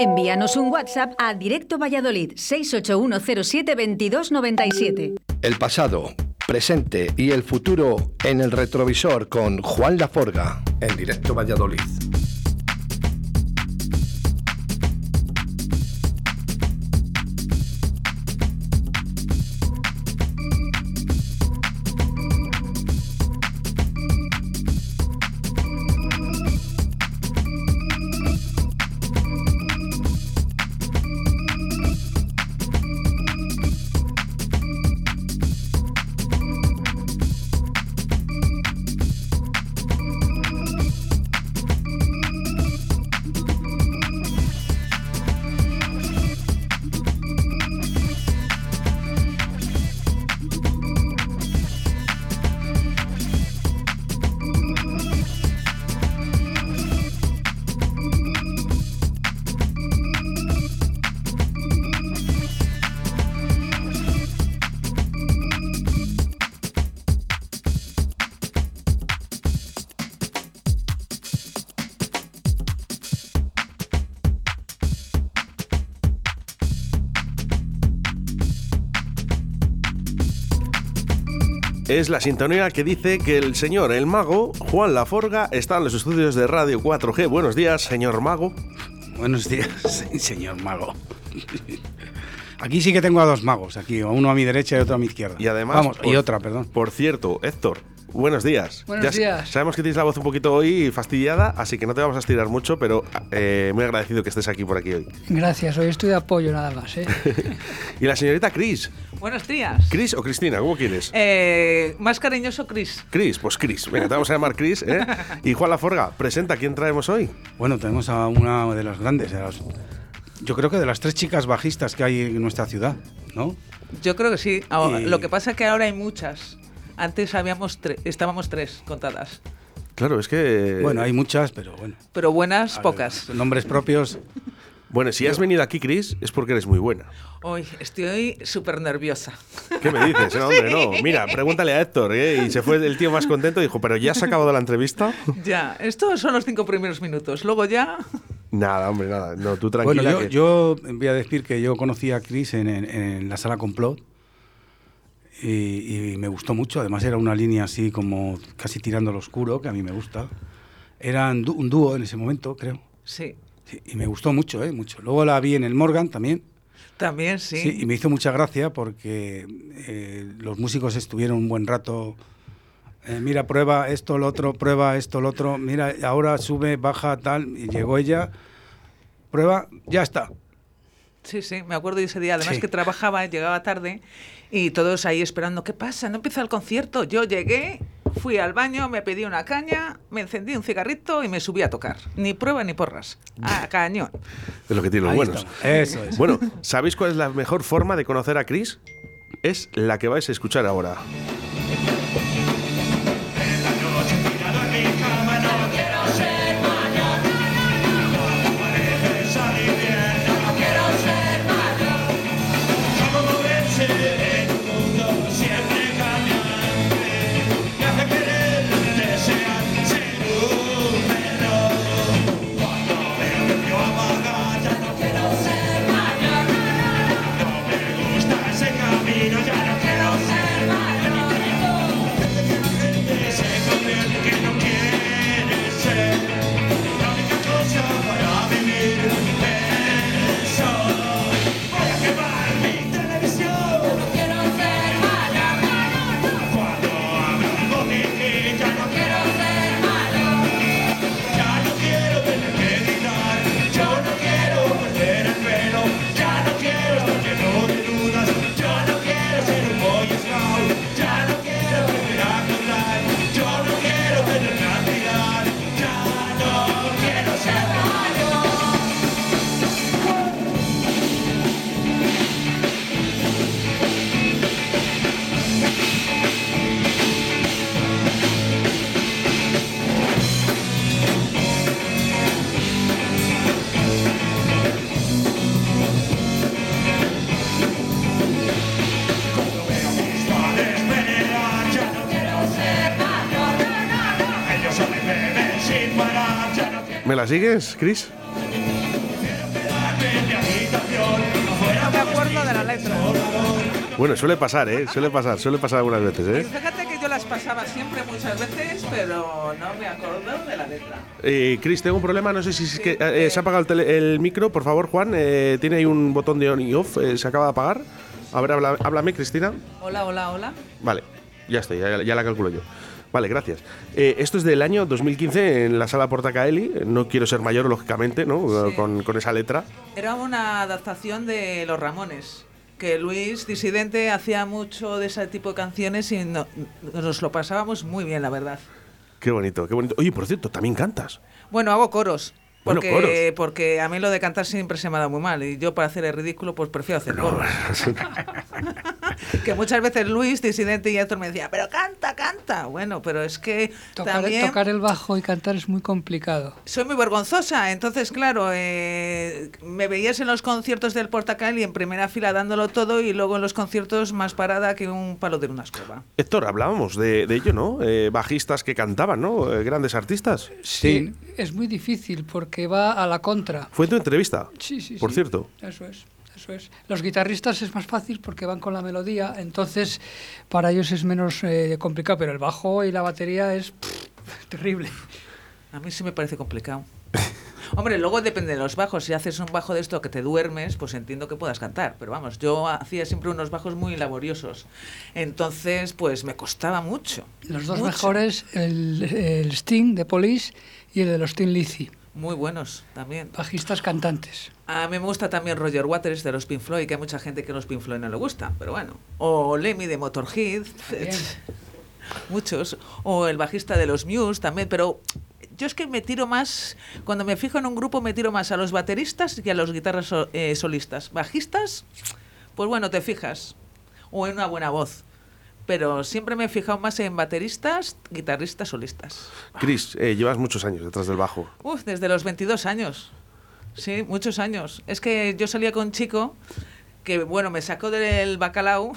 Envíanos un WhatsApp a Directo Valladolid 681072297. El pasado, presente y el futuro en el retrovisor con Juan Laforga en Directo Valladolid. Es la sintonía que dice que el señor, el mago, Juan Laforga, está en los estudios de Radio 4G. Buenos días, señor mago. Buenos días, señor mago. Aquí sí que tengo a dos magos, aquí, uno a mi derecha y otro a mi izquierda. Y además. Vamos, y otra, perdón. Por cierto, Héctor, Buenos días. Buenos días. Sabemos que tienes la voz un poquito hoy fastidiada, así que no te vamos a estirar mucho, pero eh, muy agradecido que estés aquí por aquí hoy. Gracias, hoy estoy de apoyo nada más. ¿eh? y la señorita Cris. Buenos días. ¿Cris o Cristina? ¿Cómo quieres? Eh, más cariñoso Cris. Cris, pues Cris. Venga, te vamos a llamar Cris. ¿eh? y Juan Laforga, presenta, ¿quién traemos hoy? Bueno, tenemos a una de las grandes, yo creo que de las tres chicas bajistas que hay en nuestra ciudad, ¿no? Yo creo que sí. Lo que pasa es que ahora hay muchas. Antes habíamos estábamos tres contadas. Claro, es que... Bueno, hay muchas, pero bueno. Pero buenas, pocas. Nombres propios... Bueno, si has venido aquí, Chris, es porque eres muy buena. Hoy estoy súper nerviosa. ¿Qué me dices? No, hombre, no. Mira, pregúntale a Héctor, ¿eh? Y se fue el tío más contento y dijo, ¿pero ya has acabado la entrevista? Ya, estos son los cinco primeros minutos. Luego ya... Nada, hombre, nada. No, tú tranquila. Bueno, yo, voy a decir que yo conocí a Chris en, en la sala complot y, me gustó mucho. Además era una línea así como casi tirando lo oscuro, que a mí me gusta. Era un dúo en ese momento, creo. Sí. Y me gustó mucho, ¿eh? Mucho. Luego la vi en el Morgan también. También, sí. sí y me hizo mucha gracia porque eh, los músicos estuvieron un buen rato. Eh, mira, prueba esto, lo otro, prueba esto, lo otro. Mira, ahora sube, baja, tal. Y llegó ella. Prueba, ya está. Sí, sí, me acuerdo de ese día. Además que trabajaba, llegaba tarde y todos ahí esperando, ¿qué pasa? ¿No empieza el concierto? Yo llegué, fui al baño, me pedí una caña, me encendí un cigarrito y me subí a tocar. Ni prueba ni porras. A cañón. Es lo que tiene los buenos. Eso es. Bueno, ¿sabéis cuál es la mejor forma de conocer a Chris? Es la que vais a escuchar ahora. la sigues, Chris? Bueno, suele pasar, ¿eh? Suele pasar, suele pasar algunas veces, ¿eh? Fíjate que yo las pasaba siempre muchas veces, pero no me acuerdo de la letra. Eh, Chris, tengo un problema, no sé si es que eh, eh, se ha apagado el, tele- el micro, por favor, Juan, eh, tiene ahí un botón de on y off, eh, se acaba de apagar. A ver, habla- háblame, Cristina. Hola, hola, hola. Vale, ya estoy, ya, ya la calculo yo. Vale, gracias. Eh, esto es del año 2015 en la sala Portacaeli. No quiero ser mayor, lógicamente, ¿no? Sí. Con, con esa letra. Era una adaptación de Los Ramones. Que Luis Disidente hacía mucho de ese tipo de canciones y no- nos lo pasábamos muy bien, la verdad. Qué bonito, qué bonito. Oye, por cierto, también cantas. Bueno, hago coros. Bueno, Porque, coros. porque a mí lo de cantar siempre se me ha dado muy mal. Y yo para hacer el ridículo, pues prefiero hacer coros. que muchas veces Luis, Disidente y Héctor me decía, pero canta, canta. Bueno, pero es que Tocar, también tocar el bajo y cantar es muy complicado. soy muy vergonzosa. Entonces, claro, eh, me veías en los conciertos del Portacal y en primera fila dándolo todo y luego en los conciertos más parada que un palo de una escoba. Héctor, hablábamos de, de ello, ¿no? Eh, bajistas que cantaban, ¿no? Eh, grandes artistas. Sí. Es muy difícil porque va a la contra. Fue en tu entrevista. Sí, sí, Por sí. cierto. Eso es. Eso es. Los guitarristas es más fácil porque van con la melodía, entonces para ellos es menos eh, complicado, pero el bajo y la batería es pff, terrible. A mí sí me parece complicado. Hombre, luego depende de los bajos. Si haces un bajo de esto que te duermes, pues entiendo que puedas cantar. Pero vamos, yo hacía siempre unos bajos muy laboriosos. Entonces, pues me costaba mucho. Los dos mucho. mejores, el, el Sting de Police y el de los Tin Lizzy, Muy buenos también. bajistas cantantes. A mí me gusta también Roger Waters de los Pink Floyd, que hay mucha gente que los Pink Floyd no le gusta, pero bueno. O Lemmy de Motorhead, muchos. O el bajista de los Muse también, pero yo es que me tiro más, cuando me fijo en un grupo me tiro más a los bateristas que a los guitarras eh, solistas. Bajistas, pues bueno, te fijas. O en una buena voz. Pero siempre me he fijado más en bateristas, guitarristas, solistas. Chris, eh, llevas muchos años detrás del bajo. Uf, desde los 22 años. Sí, muchos años. Es que yo salía con un chico que, bueno, me sacó del bacalao.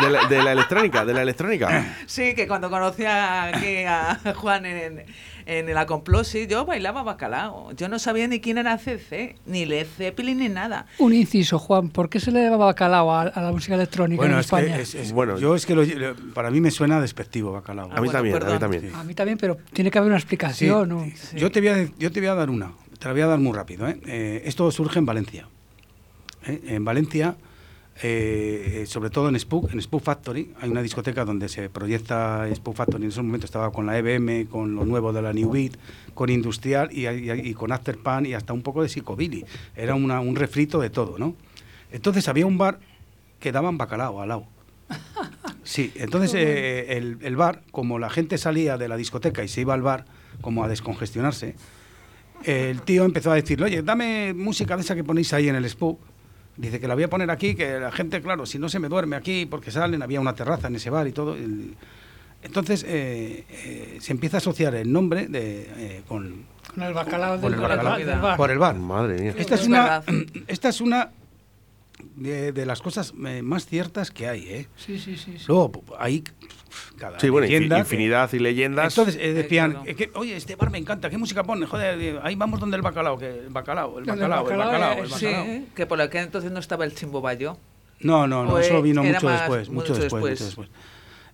De la, de la electrónica, de la electrónica. sí, que cuando conocía aquí a Juan en, en el Acompló, sí, yo bailaba bacalao. Yo no sabía ni quién era CC, ni Led Zeppelin, ni nada. Un inciso, Juan, ¿por qué se le llama bacalao a, a la música electrónica Bueno, en es que España? es- es- Bueno. yo es que lo- para mí me suena despectivo bacalao. Ah, A mí bueno, también, a mí también. A mí también, pero tiene que haber una Sí, explicación. Yo, te voy a, yo te voy a dar una, te la voy a dar muy rápido. ¿eh? Eh, esto surge en Valencia. ¿Eh? En Valencia, eh, eh, sobre todo en Spook, en Spook Factory, hay una discoteca donde se proyecta Spook Factory. En ese momento estaba con la EBM, con lo nuevo de la New Beat, con Industrial y, y- y con Afterpan y hasta un poco de Psicobilly. Era una- un refrito de todo, ¿no? Entonces había un bar que daban bacalao al lado. Sí, entonces eh, el, el bar, como la gente salía de la discoteca y se iba al bar como a descongestionarse, el tío empezó a decirle, oye, dame música de esa que ponéis ahí en el Spook. Dice que la voy a poner aquí, que la gente, claro, si no se me duerme aquí, porque salen, había una terraza en ese bar y todo. el- Entonces eh, eh, se empieza a asociar el nombre de, eh, con, Con el bacalao con del, el del bacalao, bar- del bar. por el bar. Madre mía. Esta es, una, esta es una de, de las cosas más ciertas que hay, ¿eh? Sí, sí, sí. sí. Luego hay cada Sí, bueno, que- infinidad y leyendas. Entonces eh, decían, claro. eh, que, oye, este bar me encanta, ¿qué música pone? Joder, eh, ahí vamos donde el bacalao, que el bacalao, el bacalao, el bacalao, el Sí, bacalao. que por aquel entonces no estaba el Chimbo Bayo. No, no, no, eso eh, vino mucho más- después, mucho, mucho después, después. mucho después.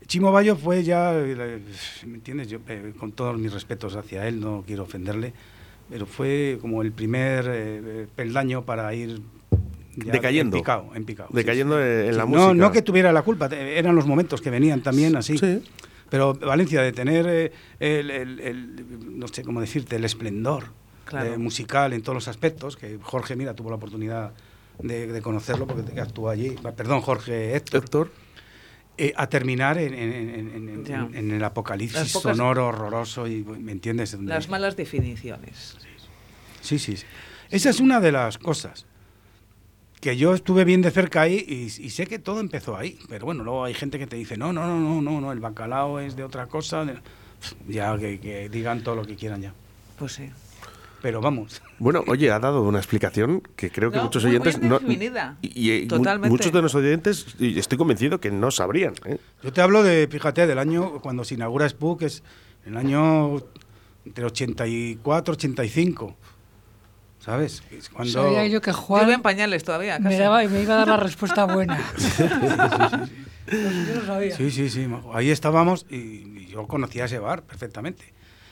Chimo Bayo fue ya, ¿me entiendes? Yo, eh, con todos mis respetos hacia él, no quiero ofenderle, pero fue como el primer eh, peldaño para ir Decayendo. En picado, en picado. Decayendo en la no, música. No que tuviera la culpa, eran los momentos que venían también así. Sí. Pero Valencia, de tener eh, el, el- el- no sé cómo decirte, el esplendor Claro. eh, musical en todos los aspectos, que Jorge, mira, tuvo la oportunidad de, de conocerlo porque actuó allí, perdón, Jorge Héctor, Héctor. eh, a terminar en, en- en- en- en- Ya. en el apocalipsis pocas- sonoro, horroroso, y ¿me entiendes? Las malas definiciones. Sí, sí, sí. Esa es una de las cosas que yo estuve bien de cerca ahí y, y sé que todo empezó ahí. Pero bueno, luego hay gente que te dice, no, no, no, no, no, no el bacalao es de otra cosa. Ya que, que digan todo lo que quieran ya. Pues sí. Pero vamos. Bueno, oye, ha dado una explicación que creo que No, muchos muy oyentes no. Y, y mu- Totalmente. muchos de los oyentes, y estoy convencido que no sabrían. ¿eh? Yo te hablo de, fíjate, del año cuando se inaugura Spook, es el año entre 84 85. ¿Sabes? Es Cuando... Sabía yo que Yo Juan iba en pañales todavía, casi. me, daba- me iba a dar la respuesta buena. Yo lo sabía. Sí, sí, sí. Ahí estábamos y, y yo conocía ese bar perfectamente.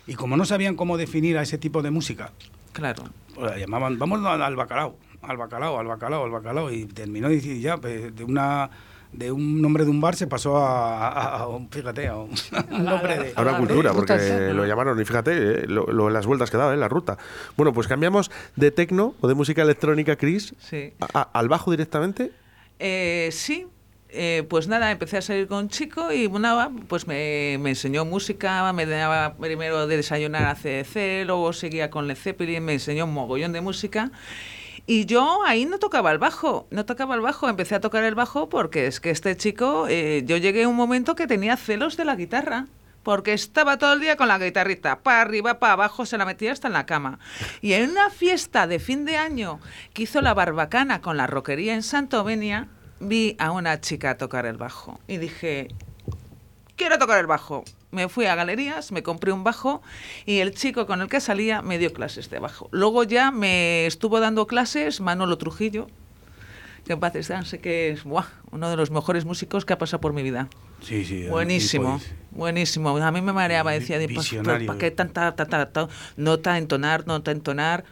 Y como no sabían cómo definir a ese tipo de música, Claro. pues la llamaban, vamos al, al bacalao, al bacalao, al bacalao, al bacalao. Y terminó diciendo ya, pues, de una de un nombre de un bar se pasó a, a- a un, fíjate, a un, un nombre de... Ahora Ah, cultura, rutas, porque ¿eh? lo llamaron, y fíjate, eh, lo, lo- las vueltas que daba, eh, la ruta. Bueno, pues cambiamos de tecno o de música electrónica, Chris, Sí. a- a- al bajo directamente. Eh, sí, eh, pues nada, empecé a salir con un chico y nada, pues me, me enseñó música, me daba primero de desayunar a CDC, luego seguía con Led Zeppelin, me enseñó un mogollón de música. Y yo ahí no tocaba el bajo, no tocaba el bajo, empecé a tocar el bajo porque es que este chico, eh, yo llegué a un momento que tenía celos de la guitarra. Porque estaba todo el día con la guitarrita, para arriba, para abajo, se la metía hasta en la cama. Y en una fiesta de fin de año que hizo la barbacana con la roquería en Santovenia, vi a una chica tocar el bajo. Y dije, quiero tocar el bajo. Me fui a galerías, me compré un bajo y el chico con el que salía me dio clases de bajo. Luego ya me estuvo dando clases Manolo Trujillo, que en paz descanse, que es buah, uno de los mejores músicos que ha pasado por mi vida. Sí, sí. Buenísimo, buenísimo. A mí me mareaba, decía. ¿para qué tanta, tanta, tanta nota, entonar, nota, entonar?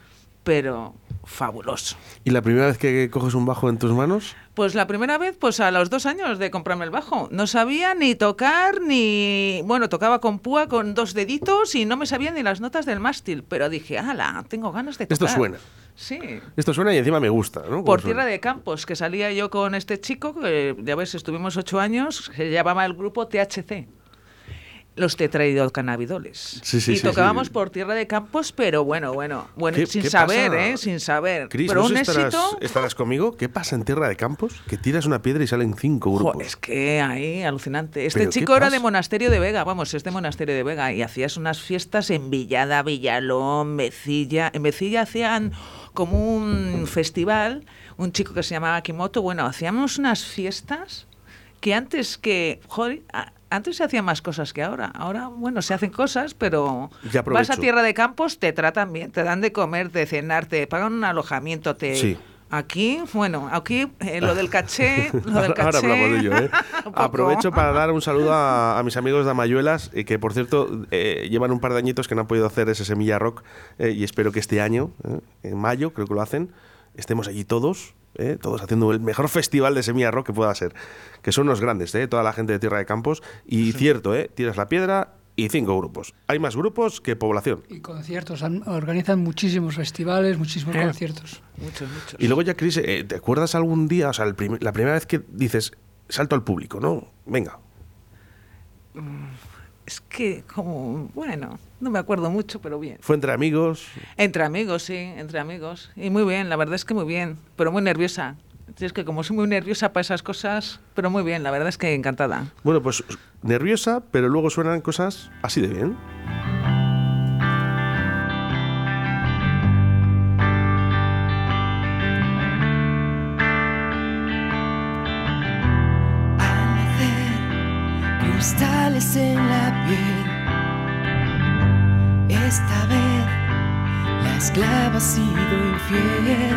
Pero fabuloso. ¿Y la primera vez que coges un bajo en tus manos? Pues la primera vez, pues a los dos años de comprarme el bajo. No sabía ni tocar, ni... Bueno, tocaba con púa, con dos deditos y no me sabía ni las notas del mástil. Pero dije, ala, tengo ganas de tocar. Esto suena. Sí. Esto suena y encima me gusta, ¿no? Por Tierra de Campos, que salía yo con este chico, que ya ves, estuvimos ocho años, se llamaba el grupo THC. Los tetrahidrocannabidoles. Sí, sí, y sí, tocábamos por Tierra de Campos, pero bueno, bueno, bueno, ¿Qué- sin saber, pasa? ¿eh? Sin saber. Cris, pero ¿no un estarás, éxito. estarás conmigo? ¿Qué pasa en Tierra de Campos? Que tiras una piedra y salen cinco Jo, grupos. es que ahí, alucinante. Este ¿Pero qué chico era de? Monasterio de Vega, vamos, es de Monasterio de Vega, y hacías unas fiestas en Villada, Villalón, Mecilla. En Mecilla hacían como un festival, un chico que se llamaba Kimoto. Bueno, hacíamos unas fiestas que antes que. Joder, antes se hacían más cosas que ahora. Ahora, bueno, se hacen cosas, pero vas a. Tierra de Campos, te tratan bien, te dan de comer, de cenar, te pagan un alojamiento, te. Sí. Aquí, bueno, aquí eh, lo del caché, lo del caché. ahora hablamos de ello, ¿eh? Aprovecho para dar un saludo a, a mis amigos de Amayuelas, eh, que por cierto eh, llevan un par de añitos que no han podido hacer ese Semilla Rock y espero que este año, en mayo, creo que lo hacen, estemos allí todos, eh, todos haciendo el mejor festival de Semilla Rock que pueda ser. Que son unos grandes, eh, toda la gente de Tierra de Campos. Y cierto, eh, tiras la piedra y cinco grupos. Hay más grupos que población. Y conciertos, han- organizan muchísimos festivales, muchísimos conciertos. Muchos, muchos. Y luego ya, Cris, eh, ¿te acuerdas algún día, o sea, el prim- la primera vez que dices, salto al público, ¿no? Venga. Es que, como, bueno, no me acuerdo mucho, pero bien. Fue entre amigos. Entre amigos, sí, entre amigos. Y muy bien, la verdad es que muy bien, pero muy nerviosa. Es que como soy muy nerviosa para esas cosas, pero muy bien, la verdad es que encantada. Bueno, pues nerviosa, pero luego suenan cosas así de bien. Ha sido infiel.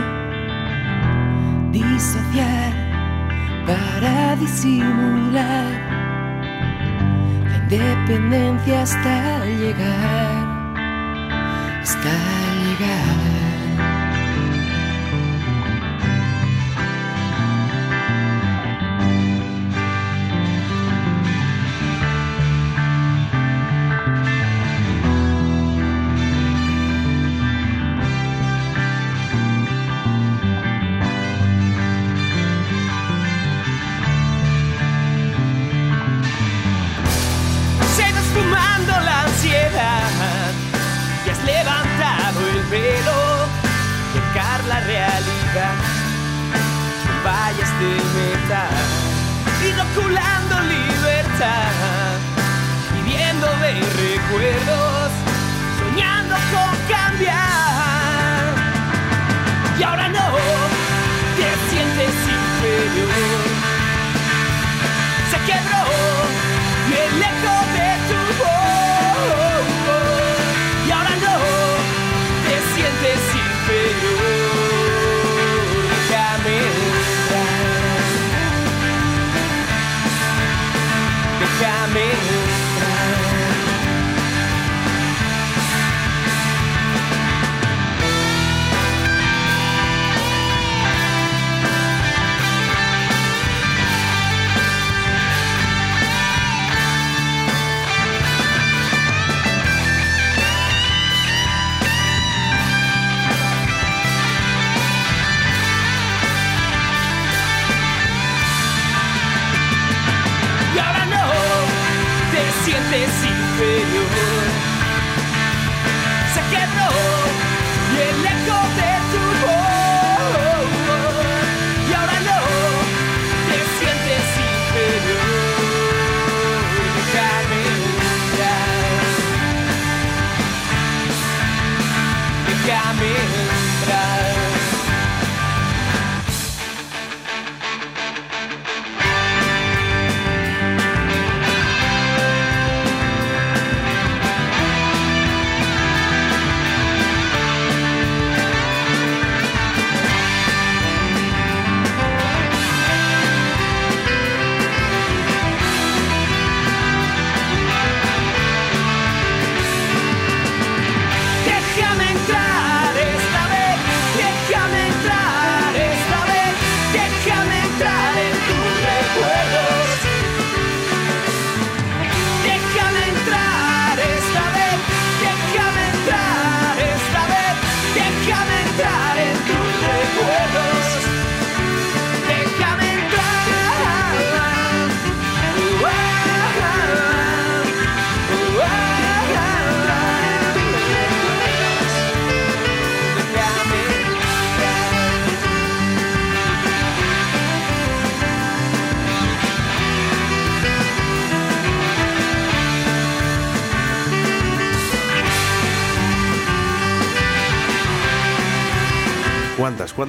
Disociar para disimular la independencia hasta llegar. Hasta llegar. Inoculando libertad, viviendo de recuerdos, soñando con cambiar. Y ahora no te sientes inferior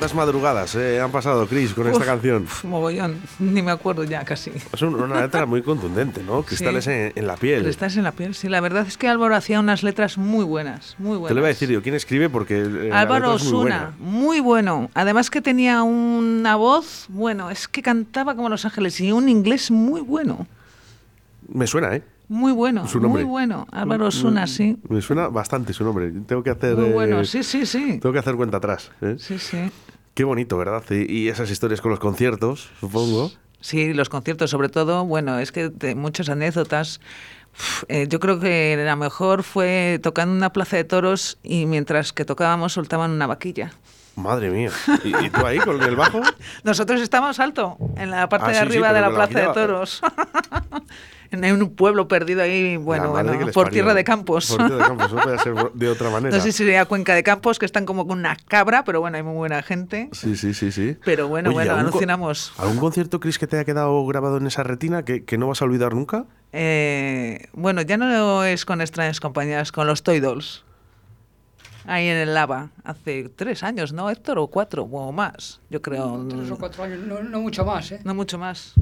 ¿Cuántas? ¿Cuántas madrugadas eh, han pasado, Chris, con esta canción? uf, mogollón, ni me acuerdo ya casi. Es un- una letra muy contundente, ¿no? Cristales en, en la piel. Estás en la piel, sí. La verdad es que Álvaro hacía unas letras muy buenas, muy buenas. Te lo iba a decir yo, ¿quién escribe? Porque eh, Álvaro letra es muy Osuna, buena. muy bueno. Además que tenía una voz, bueno, es que cantaba como Los Ángeles y un inglés muy bueno. Me suena, ¿eh? Muy bueno, muy bueno. Álvaro Osuna, sí. Me suena bastante su nombre. Tengo que hacer. Muy eh, bueno, sí, sí, sí. Tengo que hacer cuenta atrás. ¿eh? Sí, sí. Qué bonito, ¿verdad? Y, esas historias con los conciertos, supongo. Sí, los conciertos, sobre todo, bueno, es que de muchas anécdotas. Eh, yo creo que la mejor fue tocando una plaza de toros y mientras que tocábamos soltaban una vaquilla. Madre mía. ¿Y, y tú ahí con el bajo? Nosotros estábamos alto, en la parte Ah, de sí, sí, arriba de la plaza de toros. en un pueblo perdido ahí, bueno, por parió. tierra de campos. Por tierra de campos, no puede ser de otra manera. No sé si sería Cuenca de Campos, que están como con una cabra, pero bueno, hay muy buena gente. Sí, sí, sí, sí. Pero bueno, bueno, ¿algún alucinamos. ¿Algún concierto, Chris, que te haya quedado grabado en esa retina que, que no vas a olvidar nunca? Eh, bueno, ya no es con extrañas compañías, con los Toy Dolls. Ahí en el Lava, hace tres años, ¿no, Héctor? O cuatro, o más, yo creo. Tres o cuatro años, no, no mucho más, ¿eh? No mucho más.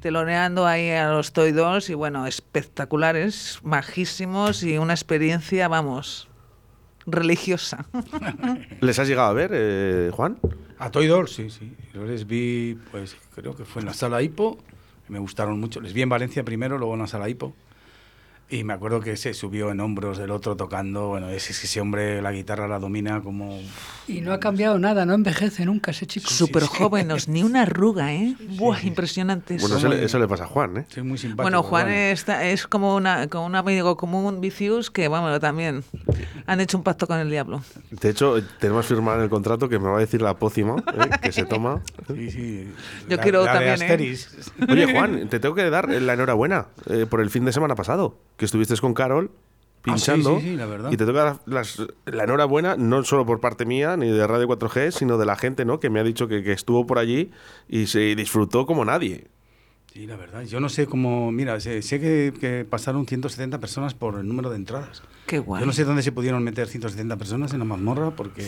Teloneando ahí a los Toy Dolls y bueno, espectaculares, majísimos y una experiencia, vamos, religiosa. ¿Les has llegado a ver, eh, Juan? A Toy Dolls, sí, sí. Yo les vi, pues creo que fue en la sala Hipo. Me gustaron mucho. Les vi en Valencia primero, luego en la sala Hipo. Y me acuerdo que se subió en hombros del otro tocando. Bueno, ese, ese hombre la guitarra la domina como. Y no ha cambiado nada, no envejece nunca ese chico. Súper jóvenes, ni una arruga, ¿eh? Buah, impresionantes. Bueno, eso, le- eso le pasa a Juan, ¿eh? Sí, muy simpático. Bueno, Juan bueno. está- es como, una, como un amigo común, Vicius, que bueno, también han hecho un pacto con el diablo. De hecho, tenemos firmado en el contrato que me va a decir la pócima ¿eh? que se toma. Sí, sí. Yo La- quiero la de también, ¿eh? Oye, Juan, te tengo que dar la enhorabuena eh, por el fin de semana pasado, que estuviste con Carol Ah, sí, pinchando. sí, sí, la verdad. Y te toca las- la enhorabuena, no solo por parte mía, ni de Radio 4G, sino de la gente, ¿no? Que me ha dicho que, que estuvo por allí y se disfrutó como nadie. Sí, la verdad. Yo no sé cómo. Mira, sé, sé que, que pasaron 170 personas por el número de entradas. Qué guay. Yo no sé dónde se pudieron meter 170 personas en la mazmorra porque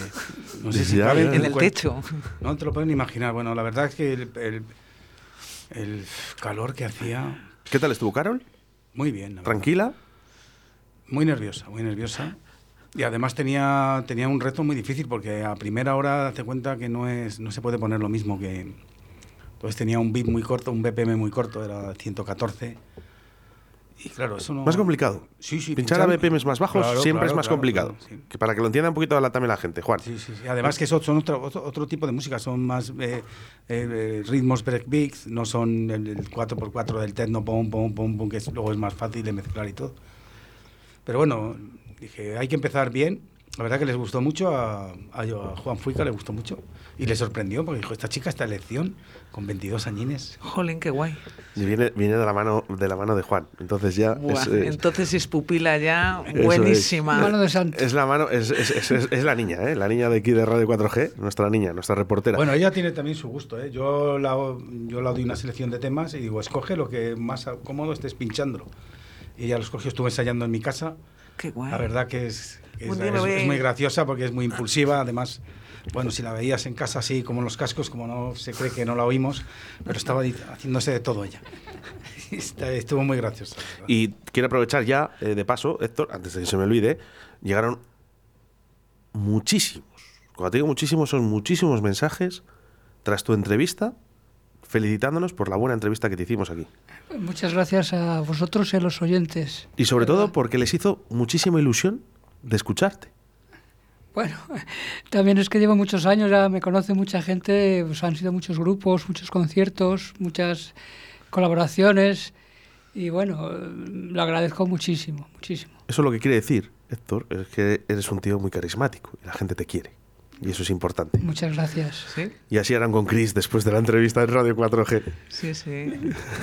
no sé si Ya, caben. En el 50. techo. No te lo pueden imaginar. Bueno, la verdad es que el, el- el calor que hacía, ¿Qué tal estuvo Carol? Muy bien. ¿Tranquila? Muy nerviosa, muy nerviosa. Y además tenía, tenía un reto muy difícil porque a primera hora date cuenta que no, es, no se puede poner lo mismo que... Entonces tenía un beat muy corto, un BPM muy corto, era 114. Y claro, eso no... Más complicado. Sí, sí. Pinchar a BPMs más bajos Claro, siempre claro, es más claro, complicado. sí. Que para que lo entienda un poquito la, también la gente, Juan. Sí, sí, sí. Además que eso son otro, otro, otro tipo de música, son más eh, eh, ritmos breakbeats, no son el, el 4x4 del techno, pum, pum, pum, pum, que es- luego es más fácil de mezclar y todo. Pero bueno, dije, hay que empezar bien. La verdad que les gustó mucho, a, a, a Juan Fuica le gustó mucho. Y le sorprendió, porque dijo, esta chica está en lección, con 22 añines. Jolín, qué guay. Y viene, viene de la mano de la mano de Juan. Entonces ya Buah, es, es- Entonces es pupila ya buenísima. Mano de santo. es la mano, es, es- es- es- es la niña, ¿eh? La niña de aquí de Radio 4G, nuestra niña, nuestra reportera. Bueno, ella tiene también su gusto. ¿eh? Yo, la, yo la doy una selección de temas y digo, escoge lo que más cómodo estés pinchándolo. Y ella lo escogió, estuve ensayando en mi casa. Qué guay. La verdad que es, es, es- es muy graciosa porque es muy impulsiva. Además, bueno, si la veías en casa así como en los cascos, como no se cree que no la oímos, pero estaba haciéndose de todo ella. Estuvo muy verdad. Y quiero aprovechar ya, eh, de paso, Héctor, antes de que se me olvide, llegaron muchísimos, cuando te digo muchísimos, son muchísimos mensajes tras tu entrevista, felicitándonos por la buena entrevista que te hicimos aquí. Muchas gracias a vosotros y a los oyentes. Y sobre todo porque les hizo muchísima ilusión de escucharte. Bueno, también es que llevo muchos años, ya me conoce mucha gente, pues han sido muchos grupos, muchos conciertos, muchas colaboraciones y bueno, lo agradezco muchísimo, muchísimo. Eso lo que quiere decir, Héctor, es que eres un tío muy carismático y la gente te quiere. Y eso es importante. Muchas gracias. Sí, Y así harán con Chris después de la entrevista en Radio 4G. sí, sí.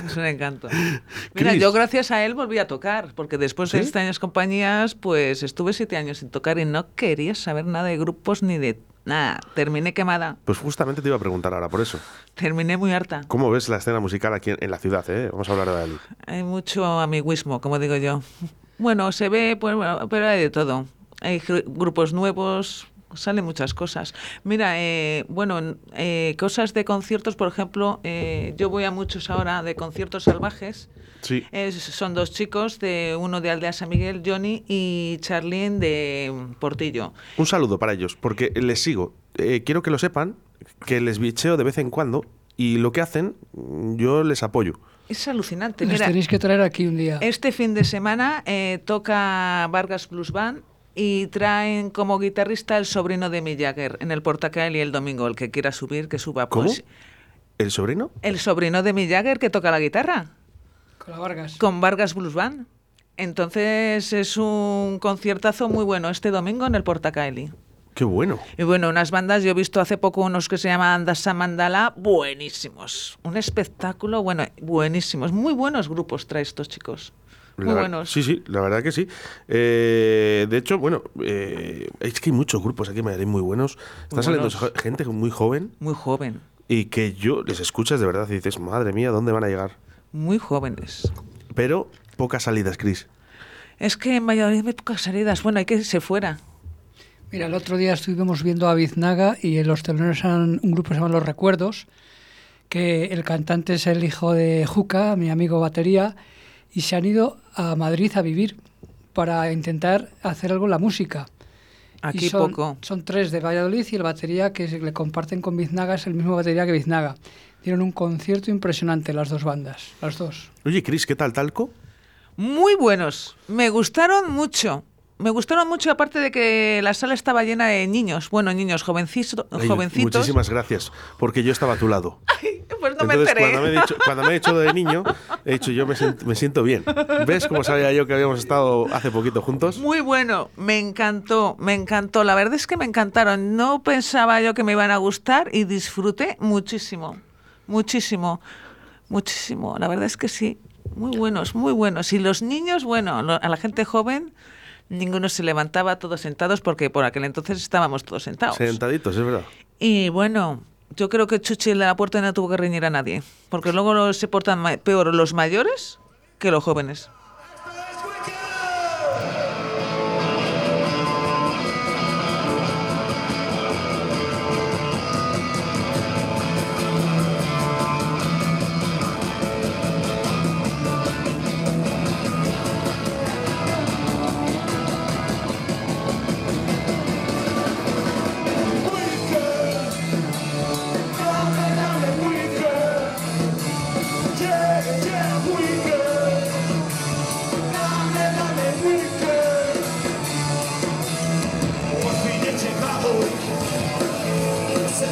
Es un encanto. Mira, Chris. yo gracias a él volví a tocar, porque después de ¿Sí? extrañas compañías, pues estuve siete años sin tocar y no quería saber nada de grupos ni de nada. Terminé quemada. Pues justamente te iba a preguntar ahora por eso. Terminé muy harta. ¿Cómo ves la escena musical aquí en, la ciudad? eh? Vamos a hablar de Dalí. Hay mucho amiguismo, como digo yo. Bueno, se ve, pues, bueno, pero hay de todo. Hay gru- grupos nuevos, Salen muchas cosas. Mira, eh, bueno, en- eh, cosas de conciertos, por ejemplo, eh, yo voy a muchos ahora de conciertos salvajes. Sí. Son dos chicos, de uno de Aldea San Miguel, Johnny, y Charlene de Portillo. Un saludo para ellos, porque les sigo. Eh, quiero que lo sepan, que les bicheo de vez en cuando y lo que hacen, yo les apoyo. Es alucinante. Les Mira, tenéis que traer aquí un día. este fin de semana eh, toca Vargas Blues Band y traen como guitarrista el sobrino de Mick Jagger en el Portacael y el domingo. El que quiera subir, que suba. ¿Cómo? Pues, ¿El sobrino? el sobrino de Mick Jagger que toca la guitarra. Con la Vargas. con Vargas Blues Band. Entonces es un conciertazo muy bueno este domingo en el Portacaeli. Qué bueno. Y bueno, unas bandas, yo he visto hace poco unos que se llaman Dasa Mandala, buenísimos. Un espectáculo, bueno, buenísimos. Muy buenos grupos trae estos chicos. Muy La buenos. Sí, sí, la verdad que sí. Eh, de hecho, bueno, eh, es que hay muchos grupos aquí en Madrid muy buenos. Está Muy saliendo buenos. gente muy joven Muy joven, y que yo les escuchas de verdad y dices, madre mía, ¿dónde van a llegar? muy jóvenes. Pero pocas salidas, Chris. Es que en Valladolid hay pocas salidas. Bueno, hay que irse fuera. Mira, el otro día estuvimos viendo a Biznaga y en los teloneros eran un grupo que se llama Los Recuerdos, que el cantante es el hijo de Juca, mi amigo batería, y se han ido a Madrid a vivir para intentar hacer algo en la música. Aquí Y son, poco. Son tres de Valladolid y el batería que se le comparten con Biznaga es el mismo batería que Biznaga. Dieron un concierto impresionante las dos bandas, las dos. Oye, Chris, ¿qué tal Talco? Muy buenos. Me gustaron mucho. Me gustaron mucho, aparte de que la sala estaba llena de niños. Bueno, niños jovencitos. Ay, jovencitos. Muchísimas gracias, porque yo estaba a tu lado. Pues no me Entonces, enteré. cuando me, he dicho, cuando me he dicho de niño, he dicho, yo me, sient- me siento bien. ¿Ves cómo sabía yo que habíamos estado hace poquito juntos? Muy bueno, me encantó, me encantó. La verdad es que me encantaron. No pensaba yo que me iban a gustar y disfruté muchísimo, muchísimo, muchísimo. La verdad es que sí, muy buenos, muy buenos. Y los niños, bueno, a la gente joven, ninguno se levantaba, todos sentados, porque por aquel entonces estábamos todos sentados. Sentaditos, es verdad. Y bueno, yo creo que Chuchi en la puerta no tuvo que reñir a nadie, porque luego se portan peor los mayores que los jóvenes.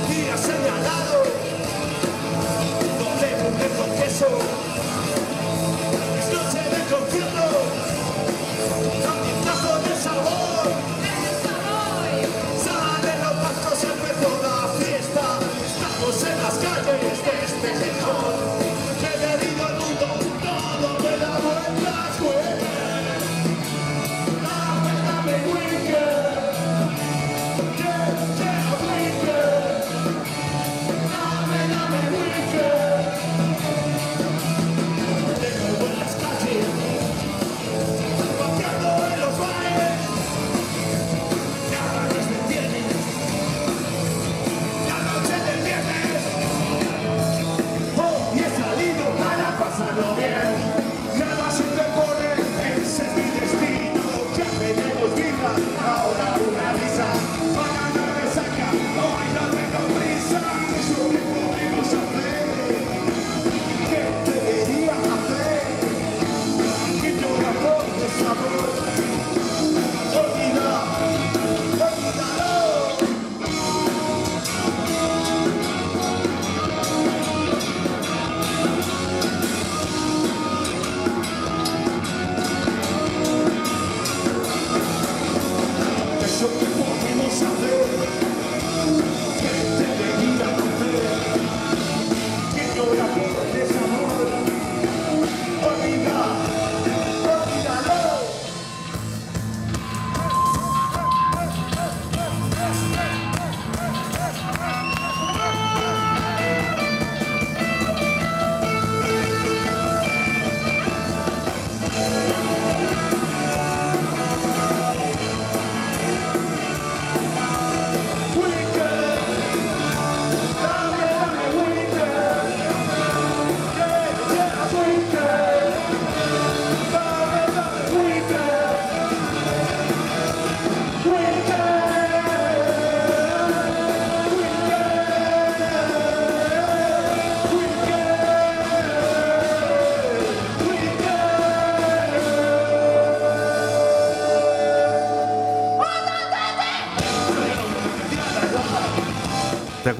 aqui, acende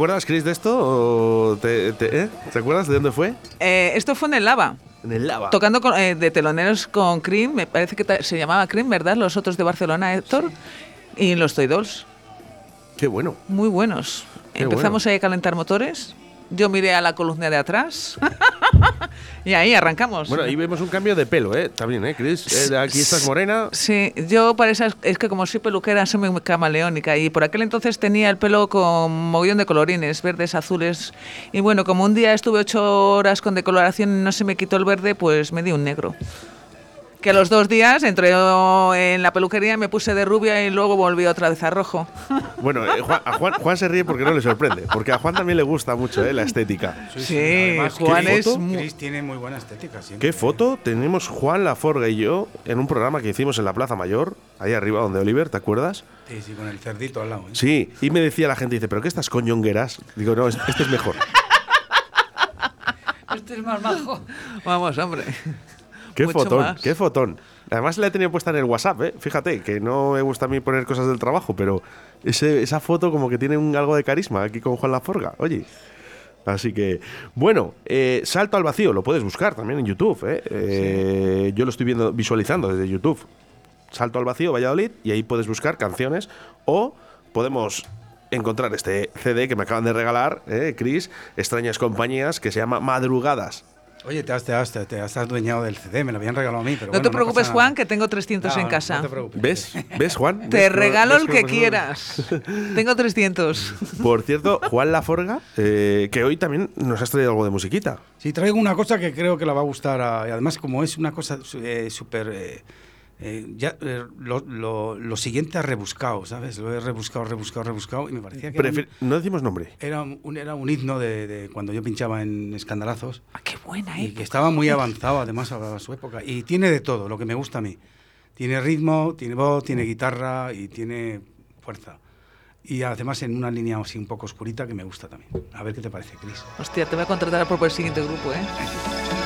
acuerdas, Chris, de esto? ¿O te, te- eh? ¿Te acuerdas de dónde fue? Eh, esto fue en el Lava. En el Lava. Tocando con- eh, de teloneros con Cream, me parece que se llamaba Cream, ¿verdad? Los otros de Barcelona, Héctor. Y los Toy Dolls. Qué bueno. Muy buenos. Qué Empezamos ahí a calentar motores. Yo miré a la columna de atrás. y ahí arrancamos. Bueno, ahí vemos un cambio de pelo, ¿eh? También, ¿eh, Chris? Eh, aquí estás morena. Sí, yo para esas, es que como soy peluquera soy muy camaleónica y por aquel entonces tenía el pelo con mogollón de colorines, verdes, azules y bueno, como un día estuve ocho horas con decoloración y no se me quitó el verde, pues me di un negro. Que a los dos días entré en la peluquería, me puse de rubia y luego volví otra vez a rojo. Bueno, eh, Juan, a Juan, Juan se ríe porque no le sorprende. Porque a Juan también le gusta mucho ¿eh? la estética. Sí, Además, Juan ¿qué es muy... Chris tiene muy buena estética siempre. ¿Qué foto tenemos Juan Laforga y yo en un programa que hicimos en la Plaza Mayor, ahí arriba donde Oliver, ¿te acuerdas? Sí, sí, con el cerdito al lado. ¿eh? Sí, y me decía la gente, dice, ¿pero qué estás con ñongueras? Digo, no, es- este es mejor. Este es más majo. Vamos, hombre. Qué Mucho fotón, más. qué fotón. Además la he tenido puesta en el WhatsApp, ¿eh? Fíjate, que no me gusta a mí poner cosas del trabajo, pero ese- esa foto como que tiene un, algo de carisma aquí con Juan Laforga, oye. Así que, bueno, eh, Salto al Vacío, lo puedes buscar también en YouTube, ¿eh? Eh, Yo lo estoy viendo, visualizando desde YouTube. Salto al Vacío, Valladolid, y ahí puedes buscar canciones o podemos encontrar este CD que me acaban de regalar. Chris, Extrañas Compañías, que se llama Madrugadas. Oye, te has, te, has, te has adueñado del CD, me lo habían regalado a mí. Pero No bueno, te preocupes, Juan, que tengo 300 No, en casa. No te preocupes. ¿Ves? ¿Ves, Juan? Te ¿Ves cómo- regalo ves el que quieras. Tengo 300. Por cierto, Juan Laforga, eh, que hoy también nos has traído algo de musiquita. Sí, traigo una cosa que creo que la va a gustar. a- y además, como es una cosa eh, súper. eh, eh, ya, eh, lo, lo- lo siguiente ha rebuscado, ¿sabes? Lo he rebuscado, rebuscado, rebuscado. Y me parecía que era un, no decimos nombre. era un, era un himno de, de cuando yo pinchaba en Escandalazos. Ah, qué buena, Y ¿eh? que estaba muy avanzado, además, a su época. Y tiene de todo, lo que me gusta a mí. Tiene ritmo, tiene voz, tiene guitarra y tiene fuerza. Y además en una línea así un poco oscurita que me gusta también. A ver qué te parece, Chris. Hostia, te voy a contratar por el siguiente grupo, ¿eh?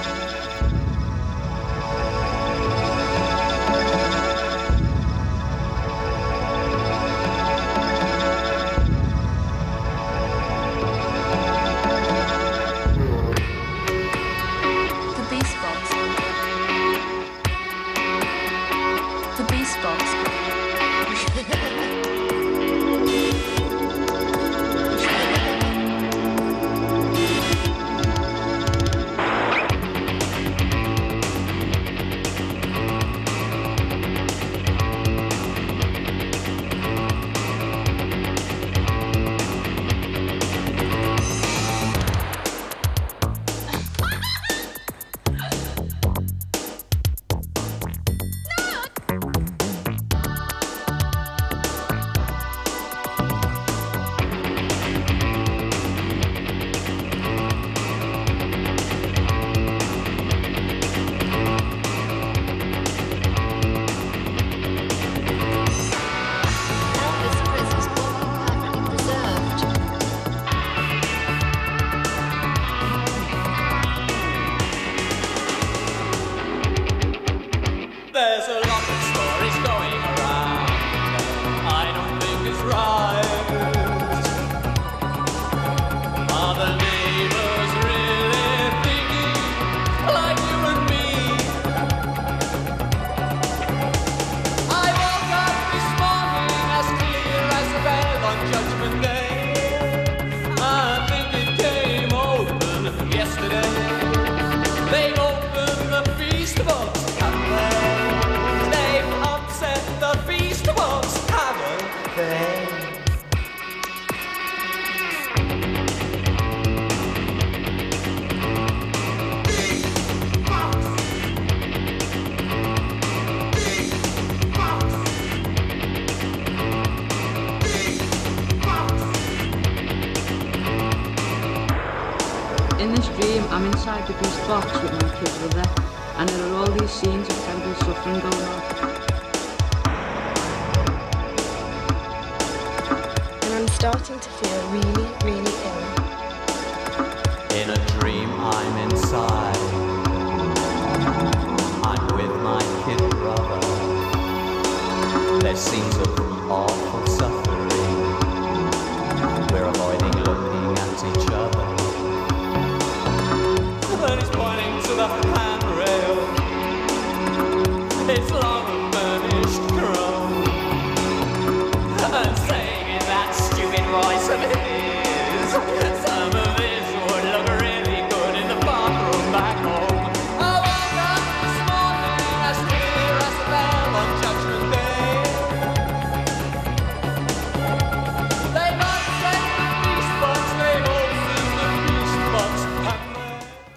seems over me all.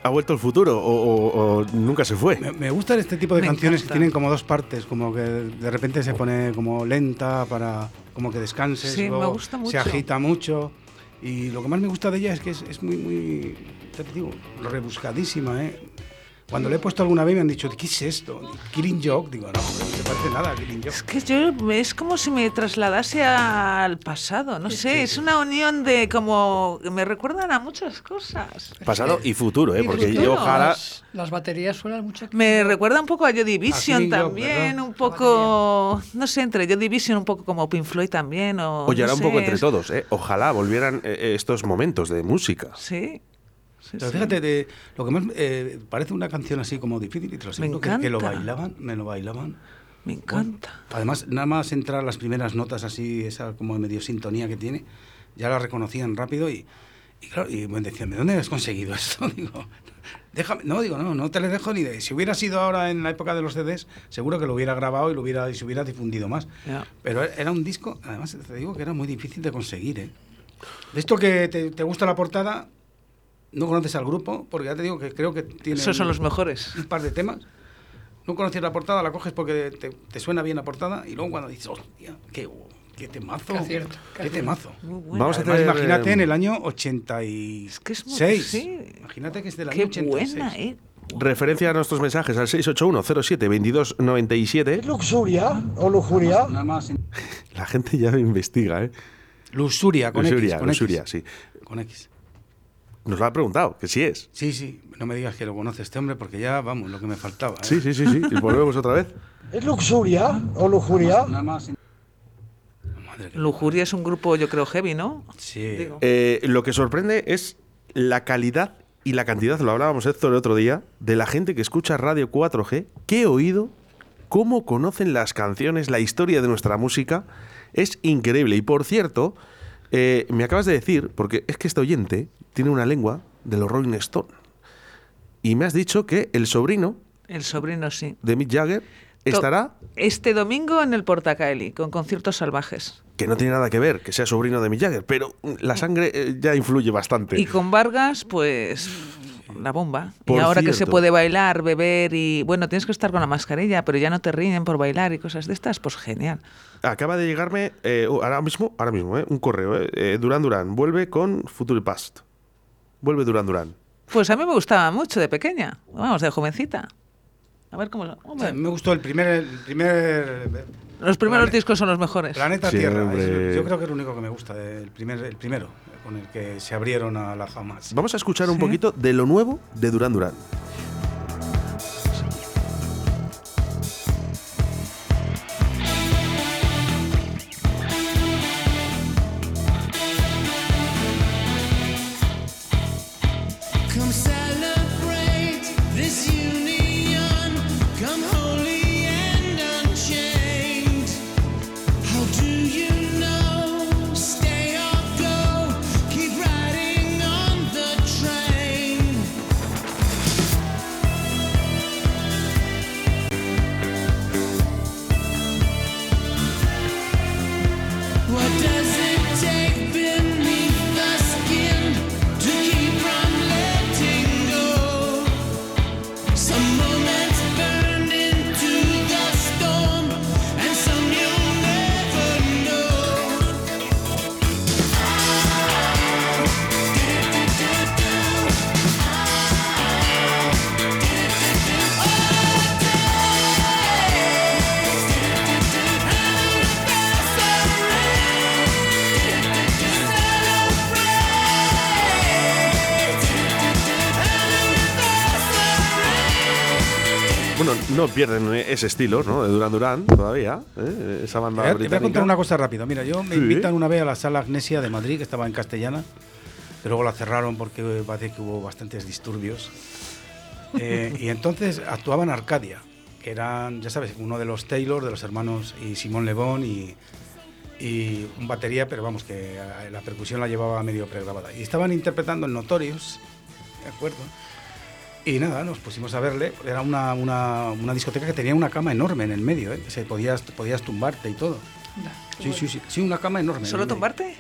Ha vuelto el futuro o, o- o nunca se fue. Me, me gustan este tipo de Me canciones encanta. que tienen como dos partes, como que de repente se pone como lenta para como que descanses, Sí, me gusta se mucho. agita mucho. Y lo que más me gusta de ella es que es, es muy, muy, te digo, rebuscadísima, ¿eh? Cuando le he puesto alguna vez me han dicho, ¿qué es esto? Killing Joke. Digo, no, no se parece nada a Killing Joke. Es que yo es como si me trasladase al pasado, no sé, es una unión de como me recuerdan a muchas cosas. Pasado y futuro, ¿eh? Y porque futuro. yo ojalá. Las, las baterías suenan mucho. Me recuerda un poco a Joy Division también, un poco, no sé, entre Joy Division un poco como Pink Floyd también o Oye, ahora no un poco sé, entre todos, ¿eh? Ojalá volvieran eh, eh, estos momentos de música. Sí. Sí, Pero sí. fíjate, de, lo que más eh, parece una canción así como difícil y te lo Me aseguro que, que lo bailaban, me lo bailaban. Me encanta. Además, nada más entrar las primeras notas así, esa como medio sintonía que tiene, ya la reconocían rápido y, y claro, y me decían, ¿de dónde has conseguido esto? Digo, déjame, no, digo, no, no te le dejo ni de. Si hubiera sido ahora en la época de los CDs, seguro que lo hubiera grabado y lo hubiera y se hubiera difundido más. Ya. Pero era un disco, además te digo que era muy difícil de conseguir, ¿eh? De esto que te, te gusta la portada, no conoces al grupo, porque ya te digo que creo que tiene Esos son los mejores. un par de temas. No conoces la portada, la coges porque te, te suena bien la portada y luego cuando dices, hostia, qué, qué temazo. Qué acierto, qué Qué temazo. Muy bueno. Vamos a hacer, imagínate eh, en el año 86. Es que es muy- sí. Imagínate que es del año Qué 86. buena, ¿eh? Referencia a nuestros mensajes al 681-07-2297. ¿Luxuria o lujuria? Nada más. en- La gente ya investiga, ¿eh? Luxuria, con Luxuria, X. Con luxuria, X. sí. Con X. Nos lo ha preguntado, que sí es. Sí, sí, no me digas que lo conoce este hombre porque ya, vamos, lo que me faltaba. ¿eh? Sí, sí, sí, sí. Y volvemos otra vez. ¿Es luxuria o lujuria? Nada más. Lujuria es un grupo, yo creo, heavy, ¿no? Sí. Eh, lo que sorprende es la calidad y la cantidad, lo hablábamos Héctor el otro día, de la gente que escucha Radio 4G, qué oído, cómo conocen las canciones, la historia de nuestra música, es increíble. Y por cierto, eh, me acabas de decir, porque es que este oyente tiene una lengua de los Rolling Stone, y me has dicho que el sobrino El sobrino, sí. de Mick Jagger estará, Este domingo en el Portacaeli, con conciertos salvajes. que no tiene nada que ver que sea sobrino de Mick Jagger, pero la sangre eh, ya influye bastante. Y con Vargas, pues la bomba. Por y ahora que se puede bailar, beber y bueno, tienes que estar con la mascarilla, pero ya no te riñen por bailar y cosas de estas, pues genial. Acaba de llegarme eh, ahora mismo, ahora mismo, eh, un correo. eh, Durán Durán vuelve con Future Past. Vuelve Durán Durán. Pues a mí me gustaba mucho de pequeña, vamos, de jovencita. A ver cómo... hombre, Me gustó el primer, el primer los primeros discos son los mejores. Planeta Sí, Tierra. yo creo que es lo único que me gusta, el, primer, el primero, con el que se abrieron a la fama. Vamos a escuchar un poquito de lo nuevo de Durán Durán. No pierden ese estilo, ¿no? De Durán Durán todavía, ¿eh? esa banda Te voy a- voy contar una cosa rápida. Mira, yo me Sí. invitan una vez a la sala Agnesia de Madrid, que estaba en castellana, que luego la cerraron porque parece que hubo bastantes disturbios. Eh, y entonces actuaban Arcadia, que eran, ya sabes, uno de los Taylor, de los hermanos, y Simón Lebón, y, y un batería, pero vamos, que eh, la percusión la llevaba medio pregrabada. Y estaban interpretando el Notorious, ¿de acuerdo? Y nada, nos pusimos a verle. Era una, una, una discoteca que tenía una cama enorme en el medio, ¿eh? se podías, podías tumbarte y todo. Sí, sí, sí, sí, una cama enorme. en ¿Solo medio. tumbarte?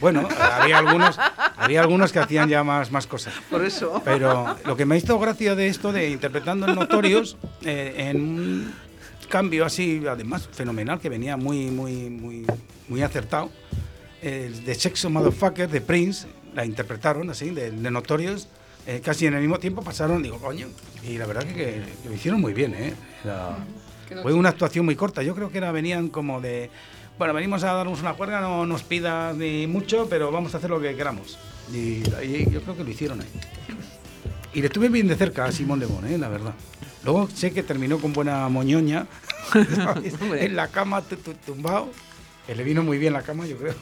Bueno, había algunos, había algunos que hacían ya más, más cosas. Por eso. Pero lo que me hizo gracia de esto, de interpretando en Notorious, eh, en un cambio así, además fenomenal, que venía muy, muy, muy, muy acertado, el de Sexo Motherfucker de Prince, la interpretaron así, de, de Notorious, eh, casi en el mismo tiempo pasaron, digo, coño, y la verdad que, que- que lo hicieron muy bien, ¿eh? Fue una actuación muy corta, yo creo que era, venían como de, bueno, venimos a darnos una juerga, no nos pidas ni mucho, pero vamos a hacer lo que queramos. Y, yo creo que lo hicieron ahí. Y le estuve bien de cerca a Simón Le Bon, ¿eh? la verdad. Luego sé que terminó con buena moñoña, en la cama tu- tu- tumbado, que le vino muy bien la cama, yo creo.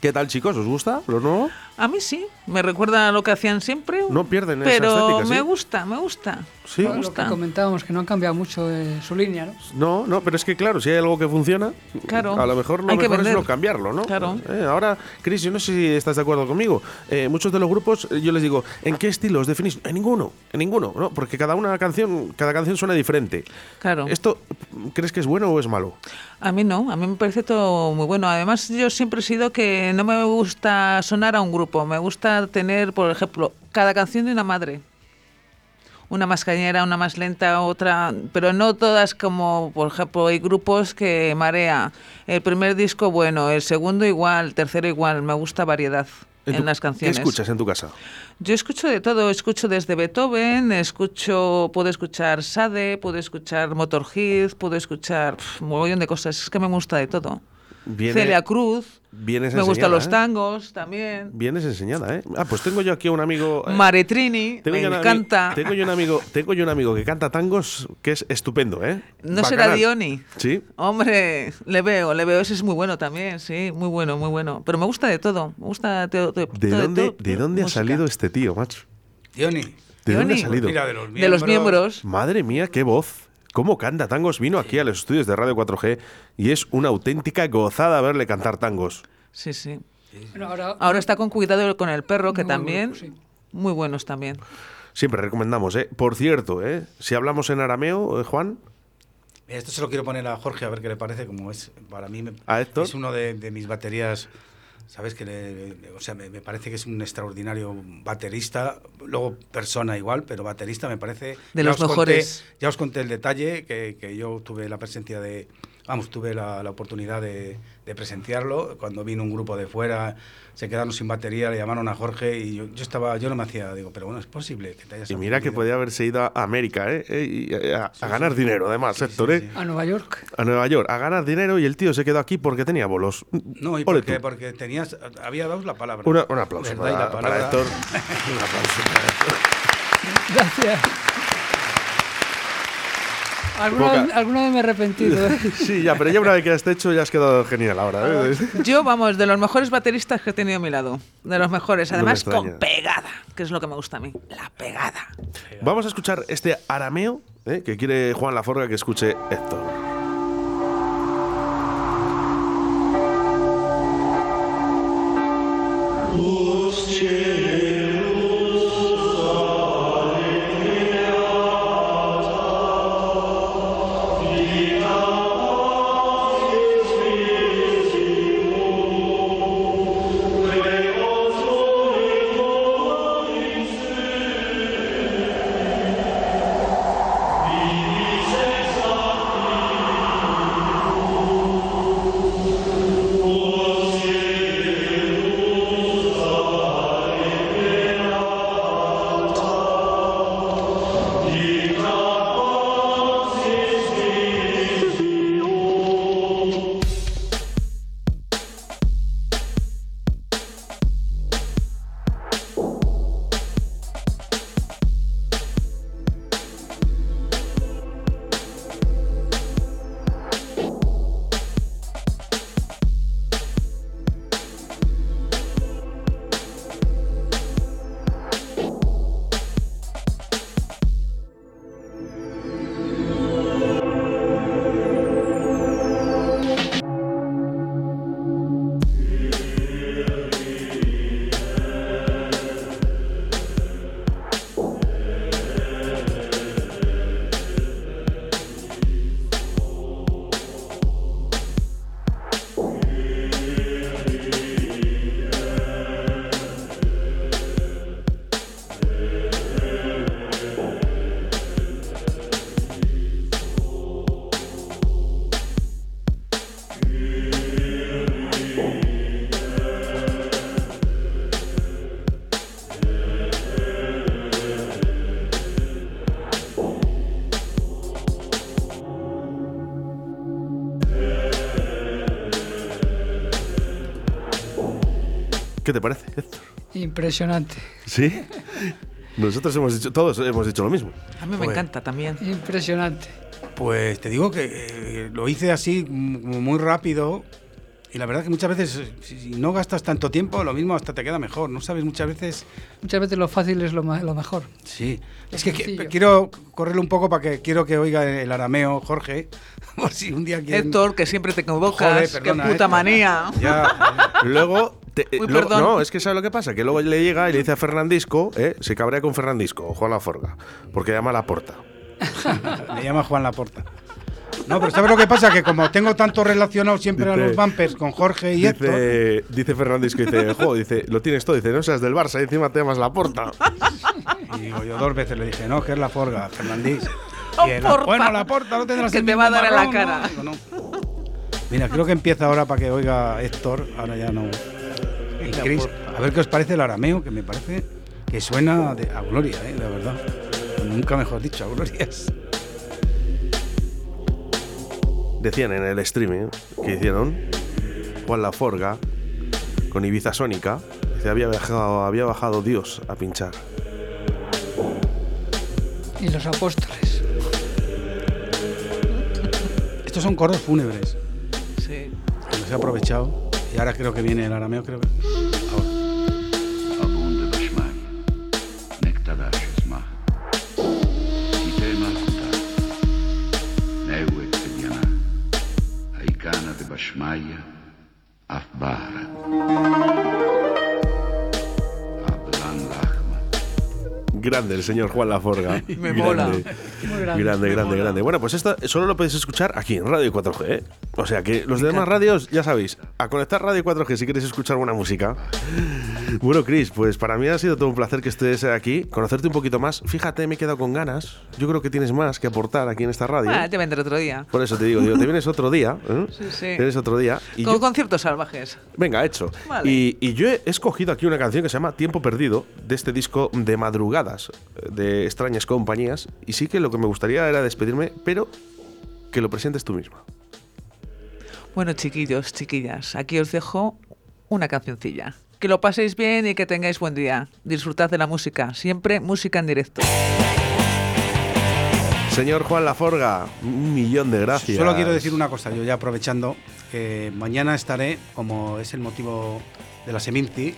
¿Qué tal, chicos? ¿Os gusta? ¿Lo nuevo? A mí sí, me recuerda a lo que hacían siempre. No pierden esa Pero estética, ¿sí? me gusta, me gusta. Sí. Me Lo que gusta. comentábamos, que no han cambiado mucho eh, su línea, ¿no? No, no, pero es que claro, si hay algo que funciona, Claro. a lo mejor lo Hay que mejor es vender. no cambiarlo, ¿no? Claro. Eh, ahora, Chris, yo no sé si estás de acuerdo conmigo. Eh, muchos de los grupos, eh, yo les digo, ¿en qué estilo os definís? En ninguno, en ninguno, ¿no? Porque cada una canción, cada canción suena diferente. Claro. ¿Esto crees que es bueno o es malo? A mí no, a mí me parece todo muy bueno. Además, yo siempre he sido que no me gusta sonar a un grupo, me gusta tener, por ejemplo, cada canción de una madre. Una más cañera, una más lenta, otra, pero no todas como, por ejemplo, hay grupos que marea. El primer disco bueno, el segundo igual, el tercero igual, me gusta variedad en, tu- las canciones. ¿Qué escuchas en tu casa? Yo escucho de todo, escucho desde Beethoven, escucho, puedo escuchar Sade, puedo escuchar Motorhead, puedo escuchar un mogollón de cosas, es que me gusta de todo. Viene- Celia Cruz, Vienes me gustan los ¿eh? tangos también. Vienes enseñada, ¿eh? Ah, pues tengo yo aquí a un amigo. eh, Maretrini, tengo me yo un ami- encanta. Tengo yo un amigo, tengo yo un amigo que canta tangos que es estupendo, ¿eh? No será. Dioni. Sí. Hombre, le veo, le veo, ese es muy bueno también, sí, muy bueno, muy bueno. Pero me gusta de todo, me gusta de, de- ¿De todo- dónde, todo- ¿de dónde ha salido este tío, macho? Diony. ¿De dónde ha salido? Mira, de los De los miembros. Madre mía, qué voz. ¿Cómo canta tangos? Vino aquí a los estudios de Radio 4G y es una auténtica gozada verle cantar tangos. Sí, sí. Bueno, ahora, Ahora está con cuidado con el perro, que Muy también, sí. muy buenos también. Siempre recomendamos, ¿eh? Por cierto, ¿eh? Si hablamos en arameo, eh, Juan, Esto se lo quiero poner a Jorge a ver qué le parece, como es para mí me- ¿A es uno de, de mis baterías, sabes que le- o sea, me, me parece que es un extraordinario baterista, luego persona igual, pero baterista me parece De los conté- mejores. ya os conté el detalle que, que yo tuve la presencia de, vamos, tuve la, la oportunidad de, de presenciarlo cuando vino un grupo de fuera, se quedaron sin batería, le llamaron a Jorge y yo, yo estaba, yo no me hacía, digo, pero bueno, es posible que te hayas y mira que aprendido". podía haberse ido a América, ¿eh? Eh, y a, a ganar dinero, además, Héctor, ¿eh? a Nueva York. A Nueva York, a ganar dinero y el tío se quedó aquí porque tenía bolos. No, y Ole porque, tú. porque tenías, había dado la palabra. Una- un aplauso para, la para palabra- Héctor. un aplauso para Héctor. Gracias. Alguna, alguna vez me he arrepentido. ¿eh? Sí, ya, pero ya una vez que has hecho ya has quedado genial ahora. ¿eh? Yo, vamos, de los mejores bateristas que he tenido a mi lado. De los mejores. Además, con pegada, que es lo que me gusta a mí. La pegada. Vamos a escuchar este arameo ¿eh? que quiere Juan Laforga que escuche Héctor. Te parece? Héctor? Impresionante. ¿Sí? Nosotros hemos dicho, todos hemos dicho lo mismo. A mí me Pues- encanta también. Impresionante. Pues te digo que eh, lo hice así como muy rápido y la verdad que muchas veces si, no gastas tanto tiempo, lo mismo hasta te queda mejor. No sabes muchas veces. Muchas veces lo fácil es lo, ma- lo mejor. Sí. Lo Es que sencillo. quiero correrle un poco para que quiero que oiga el arameo, Jorge. Por si un día quieren... Héctor, que siempre te convocas. Joder, qué perdona, puta Héctor. manía. Ya, Luego, te- Uy, luego- perdón. no, es que ¿sabes lo que pasa? Que luego le llega y le dice a Fernandisco, ¿eh? se cabrea con Fernandisco, Juan Laforga, porque llama a la porta. me llama Juan Laporta. No, pero ¿sabes lo que pasa? Que como tengo tanto relacionado siempre a Dice- los bumpers con Jorge y Héctor, Dice, dice Fernandisco, dice, jo, dice, lo tienes todo, dice, no seas del Barça y encima te llamas la porta. y digo, yo dos veces le dije, no, que es la Forga, Fernandís. Y él, bueno, la Porta no tendrás Que el te va a dar en la marrón, cara. ¿no? Digo, no. Mira, creo que empieza ahora para que oiga Héctor, ahora ya no. Chris, a ver qué os parece el arameo, que me parece que suena de- a gloria, ¿eh? la verdad. Nunca mejor dicho, a glorias. Decían en el streaming que hicieron Juan Laforga con Ibiza Sónica, dice, había bajado, había bajado Dios a pinchar. Y los apóstoles. Estos son coros fúnebres, Sí. que los he aprovechado. Y ahora creo que viene el arameo, creo que. Aikana de Bashmaya, Afbara, Ablan. Grande el señor Juan Laforga. Me grande. mola. Muy grande. Grande, grande, grande. Bueno, pues esto solo lo podéis escuchar aquí en Radio 4G. ¿eh? O sea que los demás radios, ya sabéis, a conectar Radio 4G si queréis escuchar buena música. Bueno, Chris, pues para mí ha sido todo un placer que estés aquí, conocerte un poquito más. Fíjate, me he quedado con ganas. Yo creo que tienes más que aportar aquí en esta radio. Ah, te vendré otro día. Por eso te digo, digo, te vienes otro día. ¿eh? Sí, sí. Vienes otro día. Y Con yo- conciertos salvajes. Venga, hecho. Vale. Y, y yo he escogido aquí una canción que se llama Tiempo Perdido, de este disco de madrugadas, de extrañas compañías. Y sí que lo que me gustaría era despedirme, pero que lo presentes tú misma. Bueno, chiquillos, chiquillas, aquí os dejo una cancioncilla. Que lo paséis bien y que tengáis buen día. Disfrutad de la música. Siempre música en directo. Señor Juan Laforga, un millón de gracias. Solo quiero decir una cosa, yo ya aprovechando, que mañana estaré, como es el motivo de la Seminci,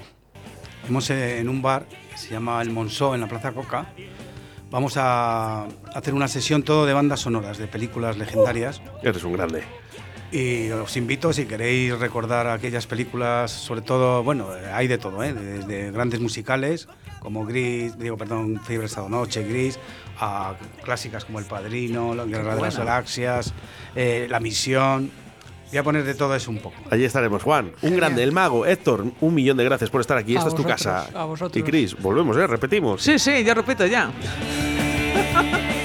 hemos eh, en un bar que se llama El Monsó en la Plaza Coca. Vamos a hacer una sesión todo de bandas sonoras, de películas legendarias. Eres un grande. Y os invito, si queréis recordar aquellas películas, sobre todo, bueno, hay de todo, ¿eh? desde grandes musicales como Gris, digo, perdón, Fiebre Estado Noche, Gris, a clásicas como El Padrino, La Guerra de las. Galaxias, eh, La Misión. Voy a poner de todo eso un poco. Allí estaremos, Juan. Un grande, el mago. Héctor, un millón de gracias por estar aquí. A Esta es tu vosotros, casa. a vosotros. Y Chris, volvemos, ¿eh? Repetimos. Sí, sí, ya repito ya.